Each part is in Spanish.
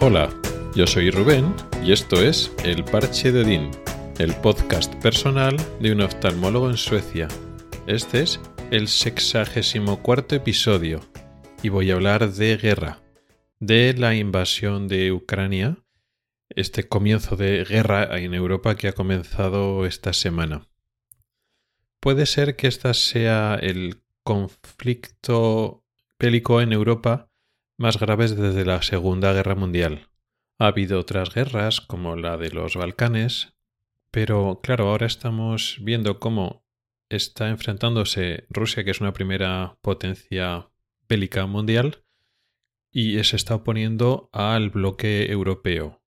Hola, yo soy Rubén y esto es El Parche de Odín, el podcast personal de un oftalmólogo en Suecia. Este es el sexagésimo cuarto episodio y voy a hablar de guerra, de la invasión de Ucrania, este comienzo de guerra en Europa que ha comenzado esta semana. Puede ser que este sea el conflicto bélico en Europa más graves desde la Segunda Guerra Mundial. Ha habido otras guerras, como la de los Balcanes, pero claro, ahora estamos viendo cómo está enfrentándose Rusia, que es una primera potencia bélica mundial, y se está oponiendo al bloque europeo.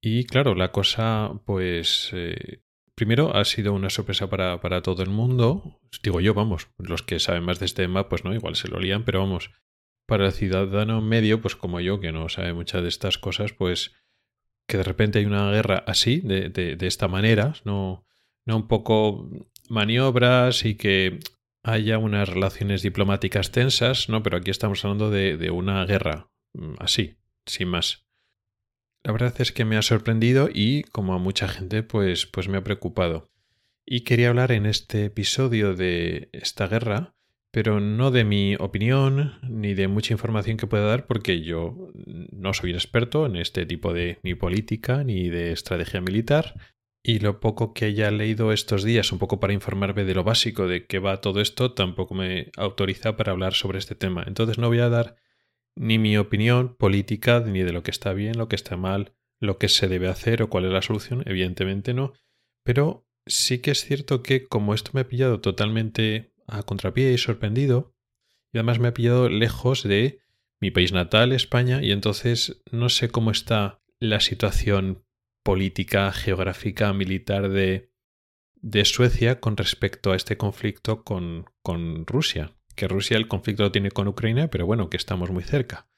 Y claro, la cosa, pues, eh, primero ha sido una sorpresa para, para, todo el mundo. Digo yo, vamos, los que saben más de este tema, pues no, igual se lo lían, pero vamos, para el ciudadano medio, pues como yo, que no sabe muchas de estas cosas, pues que de repente hay una guerra así, de, de, de esta manera, no, no un poco maniobras y que haya unas relaciones diplomáticas tensas, ¿no? Pero aquí estamos hablando de, de, una guerra mm, así, sin más. La verdad es que me ha sorprendido y, como a mucha gente, pues, pues me ha preocupado. Y quería hablar en este episodio de esta guerra pero no de mi opinión ni de mucha información que pueda dar porque yo no soy un experto en este tipo de ni política ni de estrategia militar y lo poco que haya leído estos días un poco para informarme de lo básico de qué va todo esto tampoco me autoriza para hablar sobre este tema. Entonces no voy a dar ni mi opinión política ni de lo que está bien, lo que está mal, lo que se debe hacer o cuál es la solución, evidentemente no, pero sí que es cierto que como esto me ha pillado totalmente a contrapié y sorprendido. Y además me ha pillado lejos de mi país natal, España, y entonces no sé cómo está la situación política, geográfica, militar de, de Suecia con respecto a este conflicto con, con Rusia. Que Rusia el conflicto lo tiene con Ucrania, pero bueno, que estamos muy cerca.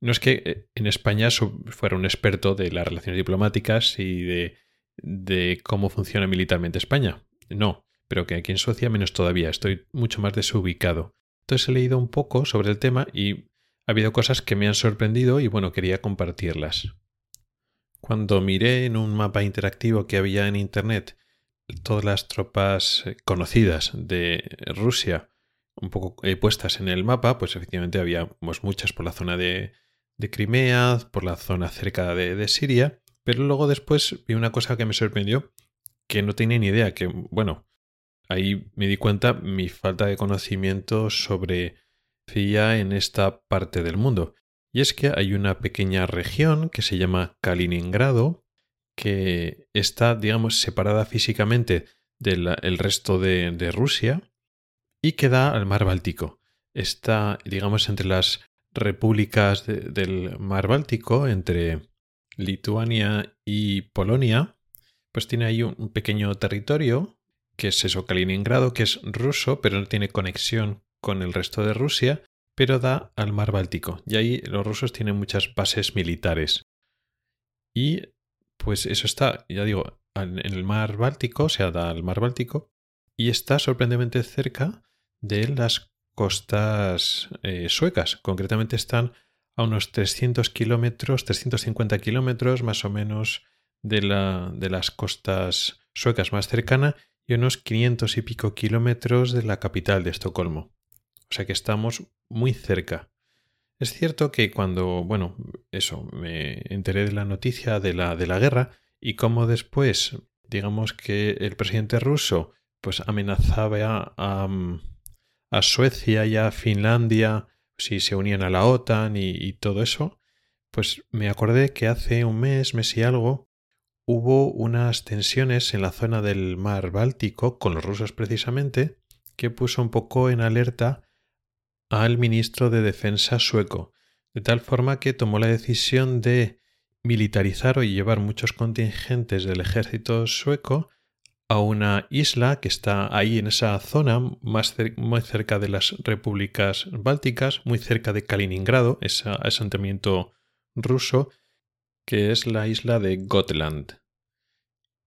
No es que eh, en España fuera un experto de las relaciones diplomáticas y de, de cómo funciona militarmente España. No, pero que aquí en Suecia menos todavía, estoy mucho más desubicado. Entonces he leído un poco sobre el tema y ha habido cosas que me han sorprendido y bueno, quería compartirlas. Cuando miré en un mapa interactivo que había en Internet todas las tropas eh, conocidas de Rusia un poco eh, puestas en el mapa, pues efectivamente había pues, muchas por la zona de, de Crimea, por la zona cerca de, de Siria, pero luego después vi una cosa que me sorprendió, que no tenía ni idea, que bueno, ahí me di cuenta mi falta de conocimiento sobre FIA en esta parte del mundo. Y es que hay una pequeña región que se llama Kaliningrado, que está, digamos, separada físicamente del resto de, Rusia y que da al mar Báltico. Está, digamos, entre las repúblicas de, del mar Báltico, entre Lituania y Polonia, pues tiene ahí un pequeño territorio que es eso, Kaliningrado, que es ruso, pero no tiene conexión con el resto de Rusia, pero da al mar Báltico. Y ahí los rusos tienen muchas bases militares. Y pues eso está, ya digo, en el mar Báltico, o sea, da al mar Báltico, y está sorprendentemente cerca de las costas eh, suecas. Concretamente están a unos 300 kilómetros, 350 kilómetros más o menos de, la, de las costas suecas más cercana y unos 500 y pico kilómetros de la capital de Estocolmo. O sea que estamos muy cerca. Es cierto que cuando, bueno, eso, me enteré de la noticia de la, de la guerra y cómo después, digamos que el presidente ruso pues amenazaba a, a, Suecia y a Finlandia si se unían a la OTAN y, y todo eso, pues me acordé que hace un mes, mes y algo, hubo unas tensiones en la zona del mar Báltico con los rusos precisamente que puso un poco en alerta al ministro de Defensa sueco, de tal forma que tomó la decisión de militarizar o llevar muchos contingentes del ejército sueco a una isla que está ahí en esa zona, más muy cerca de las repúblicas bálticas, muy cerca de Kaliningrado, ese asentamiento ruso, que es la isla de Gotland.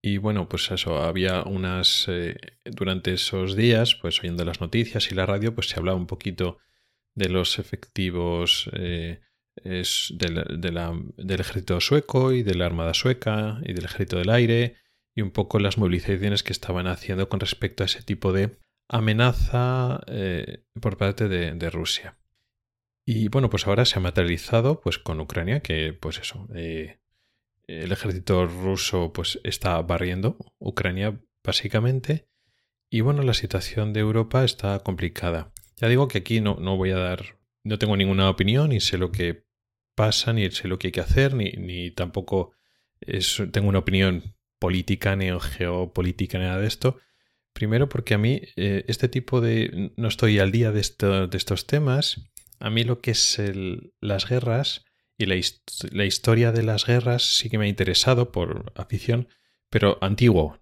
Y bueno, pues eso, había unas... Eh, durante esos días, pues oyendo las noticias y la radio, pues se hablaba un poquito de los efectivos eh, es del, ejército sueco y de la armada sueca y del ejército del aire y un poco las movilizaciones que estaban haciendo con respecto a ese tipo de amenaza eh, por parte de, Rusia. Y bueno, pues ahora se ha materializado pues con Ucrania, que pues eso, el ejército ruso pues está barriendo Ucrania básicamente. Y bueno, la situación de Europa está complicada. Ya digo que aquí no, no voy a dar, no tengo ninguna opinión, ni sé lo que pasa, ni sé lo que hay que hacer, ni, ni tampoco tengo una opinión política, ni geopolítica, ni nada de esto. Primero porque a mí eh, este tipo de... no estoy al día de, de, estos temas. A mí lo que es las guerras y la, la, historia de las guerras sí que me ha interesado por afición, pero antiguo.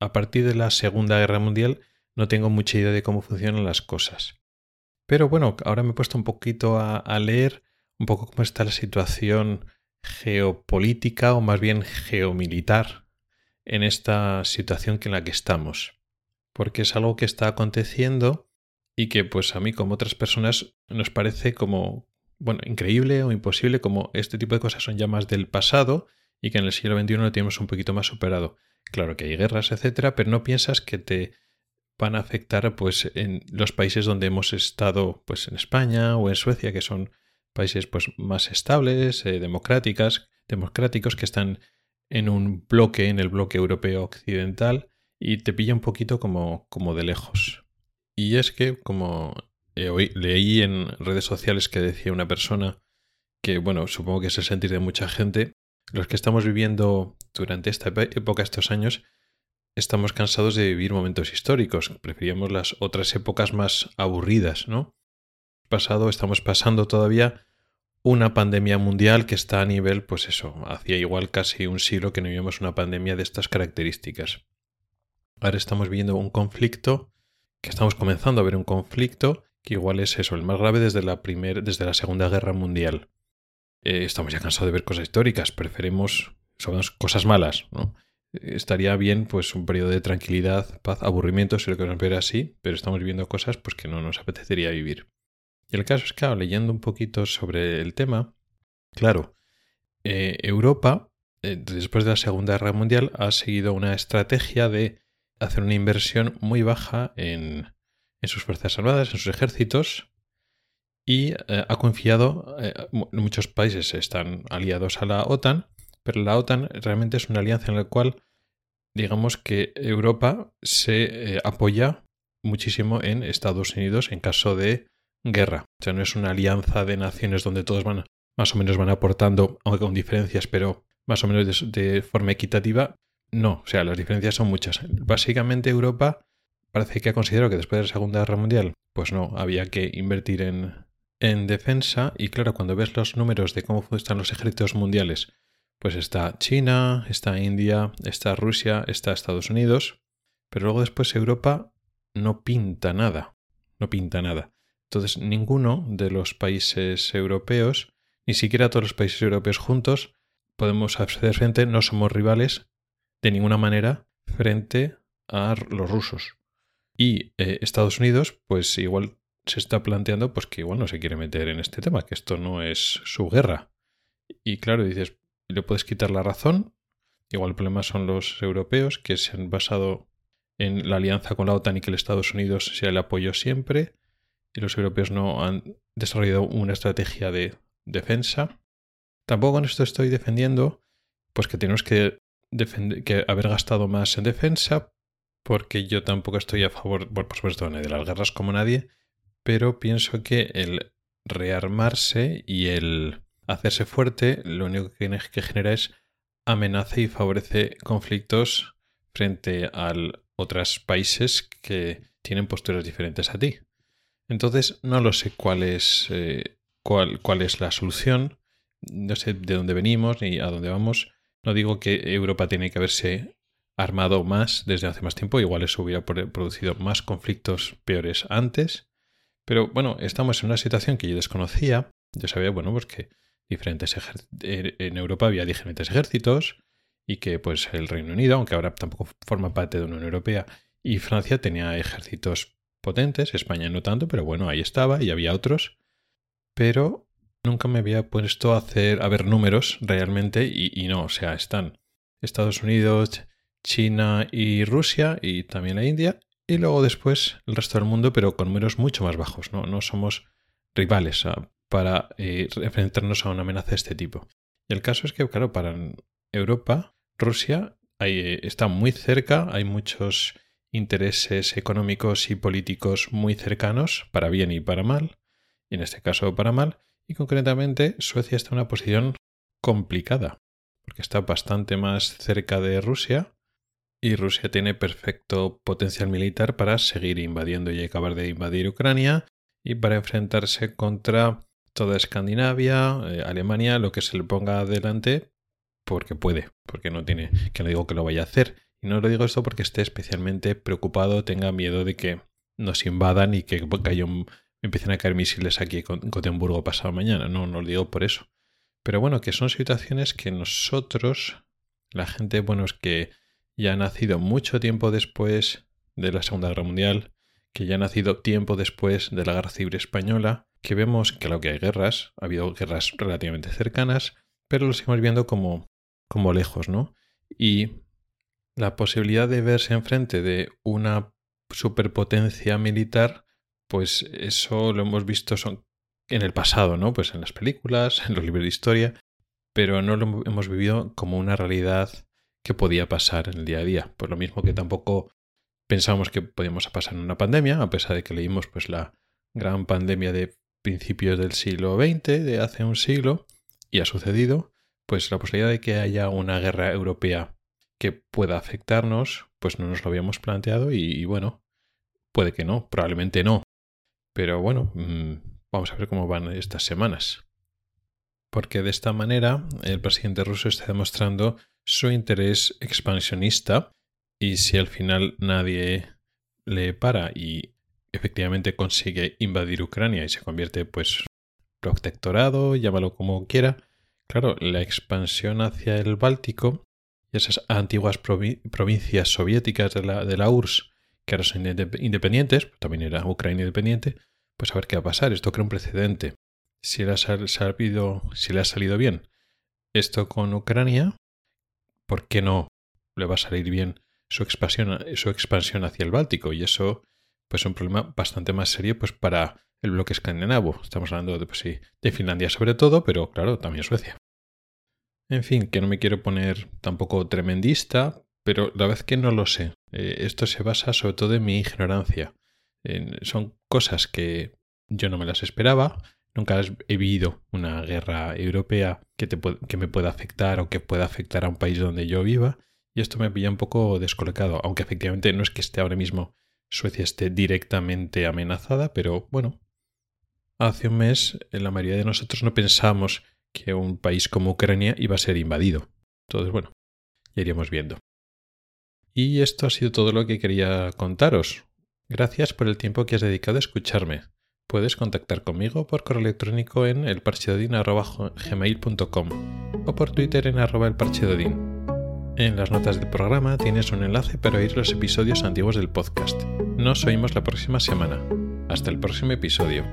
A partir de la Segunda Guerra Mundial no tengo mucha idea de cómo funcionan las cosas. Pero bueno, ahora me he puesto un poquito a, a leer un poco cómo está la situación geopolítica o más bien geomilitar en esta situación en la que estamos porque es algo que está aconteciendo y que pues a mí como otras personas nos parece como, bueno, increíble o imposible, como este tipo de cosas son ya más del pasado y que en el siglo XXI lo tenemos un poquito más superado. Claro que hay guerras, etcétera, pero no piensas que te van a afectar pues en los países donde hemos estado, pues en España o en Suecia, que son países pues más estables, eh, democráticas, democráticos que están en un bloque, en el bloque europeo occidental, y te pilla un poquito como, como de lejos. Y es que, como leí en redes sociales que decía una persona, que bueno, supongo que es el sentir de mucha gente, los que estamos viviendo durante esta época, estos años, estamos cansados de vivir momentos históricos, preferíamos las otras épocas más aburridas, ¿no? Pasado, estamos pasando todavía una pandemia mundial que está a nivel, pues eso, hacía igual casi un siglo que no vivíamos una pandemia de estas características. Ahora estamos viendo un conflicto, que estamos comenzando a ver un conflicto, que igual es eso, el más grave desde la, primer, desde la Segunda Guerra Mundial. Eh, estamos ya cansados de ver cosas históricas, preferimos cosas malas, ¿no? Estaría bien, pues, un periodo de tranquilidad, paz, aburrimiento, si lo queremos ver así, pero estamos viviendo cosas pues, que no nos apetecería vivir. Y el caso es que, leyendo un poquito sobre el tema, claro, eh, Europa, eh, después de la Segunda Guerra Mundial, ha seguido una estrategia de hacer una inversión muy baja en, sus fuerzas armadas, en sus ejércitos, y eh, ha confiado, eh, muchos países están aliados a la OTAN, pero la OTAN realmente es una alianza en la cual, digamos que Europa se eh, apoya muchísimo en Estados Unidos en caso de guerra. O sea, no es una alianza de naciones donde todos van, más o menos van aportando, aunque con diferencias, pero más o menos de forma equitativa, no, o sea, las diferencias son muchas. Básicamente Europa parece que ha considerado que después de la Segunda Guerra Mundial, pues no, había que invertir en, en defensa y claro, cuando ves los números de cómo están los ejércitos mundiales, pues está China, está India, está Rusia, está Estados Unidos, pero luego después Europa no pinta nada, no pinta nada. Entonces ninguno de los países europeos, ni siquiera todos los países europeos juntos, podemos hacer frente, no somos rivales de ninguna manera frente a los rusos. Y eh, Estados Unidos, pues igual se está planteando pues que igual no se quiere meter en este tema, que esto no es su guerra. Y claro, dices, le puedes quitar la razón. Igual el problema son los europeos que se han basado en la alianza con la OTAN y que el Estados Unidos sea el apoyo siempre. Y los europeos no han desarrollado una estrategia de defensa. Tampoco con esto estoy defendiendo pues que tenemos que que haber gastado más en defensa, porque yo tampoco estoy a favor, por supuesto, de las guerras como nadie, pero pienso que el rearmarse y el hacerse fuerte lo único que, genera es amenaza y favorece conflictos frente a otros países que tienen posturas diferentes a ti. Entonces no lo sé cuál es, eh, cuál es la solución, no sé de dónde venimos ni a dónde vamos, no digo que Europa tiene que haberse armado más desde hace más tiempo, igual eso hubiera producido más conflictos peores antes, pero bueno, estamos en una situación que yo desconocía. Yo sabía, bueno, pues que diferentes er, en Europa había diferentes ejércitos y que pues el Reino Unido, aunque ahora tampoco forma parte de la Unión Europea, y Francia tenía ejércitos potentes, España no tanto, pero bueno, ahí estaba y había otros. Pero nunca me había puesto a hacer a ver números realmente y, y no, o sea, están Estados Unidos, China y Rusia y también la India y luego después el resto del mundo, pero con números mucho más bajos. No, no somos rivales para eh, enfrentarnos a una amenaza de este tipo. Y el caso es que, claro, para Europa, Rusia eh, está muy cerca, hay muchos intereses económicos y políticos muy cercanos, para bien y para mal, y en este caso para mal, y concretamente Suecia está en una posición complicada, porque está bastante más cerca de Rusia, y Rusia tiene perfecto potencial militar para seguir invadiendo y acabar de invadir Ucrania y para enfrentarse contra toda Escandinavia, eh, Alemania, lo que se le ponga adelante, porque puede, porque no tiene, que no digo que lo vaya a hacer. Y no lo digo esto porque esté especialmente preocupado, tenga miedo de que nos invadan y que empiecen a caer misiles aquí en Gotemburgo pasado mañana. No, no lo digo por eso. Pero bueno, que son situaciones que nosotros, la gente, bueno, es que ya ha nacido mucho tiempo después de la Segunda Guerra Mundial, que ya ha nacido tiempo después de la Guerra Civil Española, que vemos que lo que hay guerras, ha habido guerras relativamente cercanas, pero lo seguimos viendo como, como lejos, ¿no? Y la posibilidad de verse enfrente de una superpotencia militar, pues eso lo hemos visto son, en el pasado, ¿no? Pues en las películas, en los libros de historia, pero no lo hemos vivido como una realidad que podía pasar en el día a día. Por lo mismo que tampoco pensábamos que podíamos pasar en una pandemia, a pesar de que leímos pues la gran pandemia de principios del siglo XX, de hace un siglo, y ha sucedido, pues la posibilidad de que haya una guerra europea que pueda afectarnos, pues no nos lo habíamos planteado y, bueno, puede que no, probablemente no. Pero bueno, mm, vamos a ver cómo van estas semanas. Porque de esta manera el presidente ruso está demostrando su interés expansionista y si al final nadie le para y efectivamente consigue invadir Ucrania y se convierte pues protectorado, llámalo como quiera, claro, la expansión hacia el Báltico y esas antiguas provincias soviéticas de la, de la URSS que ahora son independientes, también era Ucrania independiente, pues a ver qué va a pasar. Esto crea un precedente. Si le, ha salido, si le ha salido bien esto con Ucrania, ¿por qué no le va a salir bien su expansión, hacia el Báltico? Y eso, pues, es un problema bastante más serio, pues, para el bloque escandinavo. Estamos hablando de, pues, sí, de Finlandia sobre todo, pero claro, también Suecia. En fin, que no me quiero poner tampoco tremendista, pero la vez que no lo sé. Eh, esto se basa sobre todo en mi ignorancia. son cosas que yo no me las esperaba Nunca he vivido una guerra europea que, te, que me pueda afectar o que pueda afectar a un país donde yo viva. Y esto me pilla un poco descolocado, aunque efectivamente no es que esté ahora mismo Suecia esté directamente amenazada, pero bueno, hace un mes la mayoría de nosotros no pensamos que un país como Ucrania iba a ser invadido. Entonces, bueno, ya iríamos viendo. Y esto ha sido todo lo que quería contaros. Gracias por el tiempo que has dedicado a escucharme. Puedes contactar conmigo por correo electrónico en elparchedodin.gmail.com o por Twitter en arroba elparchedodin. En las notas del programa tienes un enlace para oír los episodios antiguos del podcast. Nos oímos la próxima semana. Hasta el próximo episodio.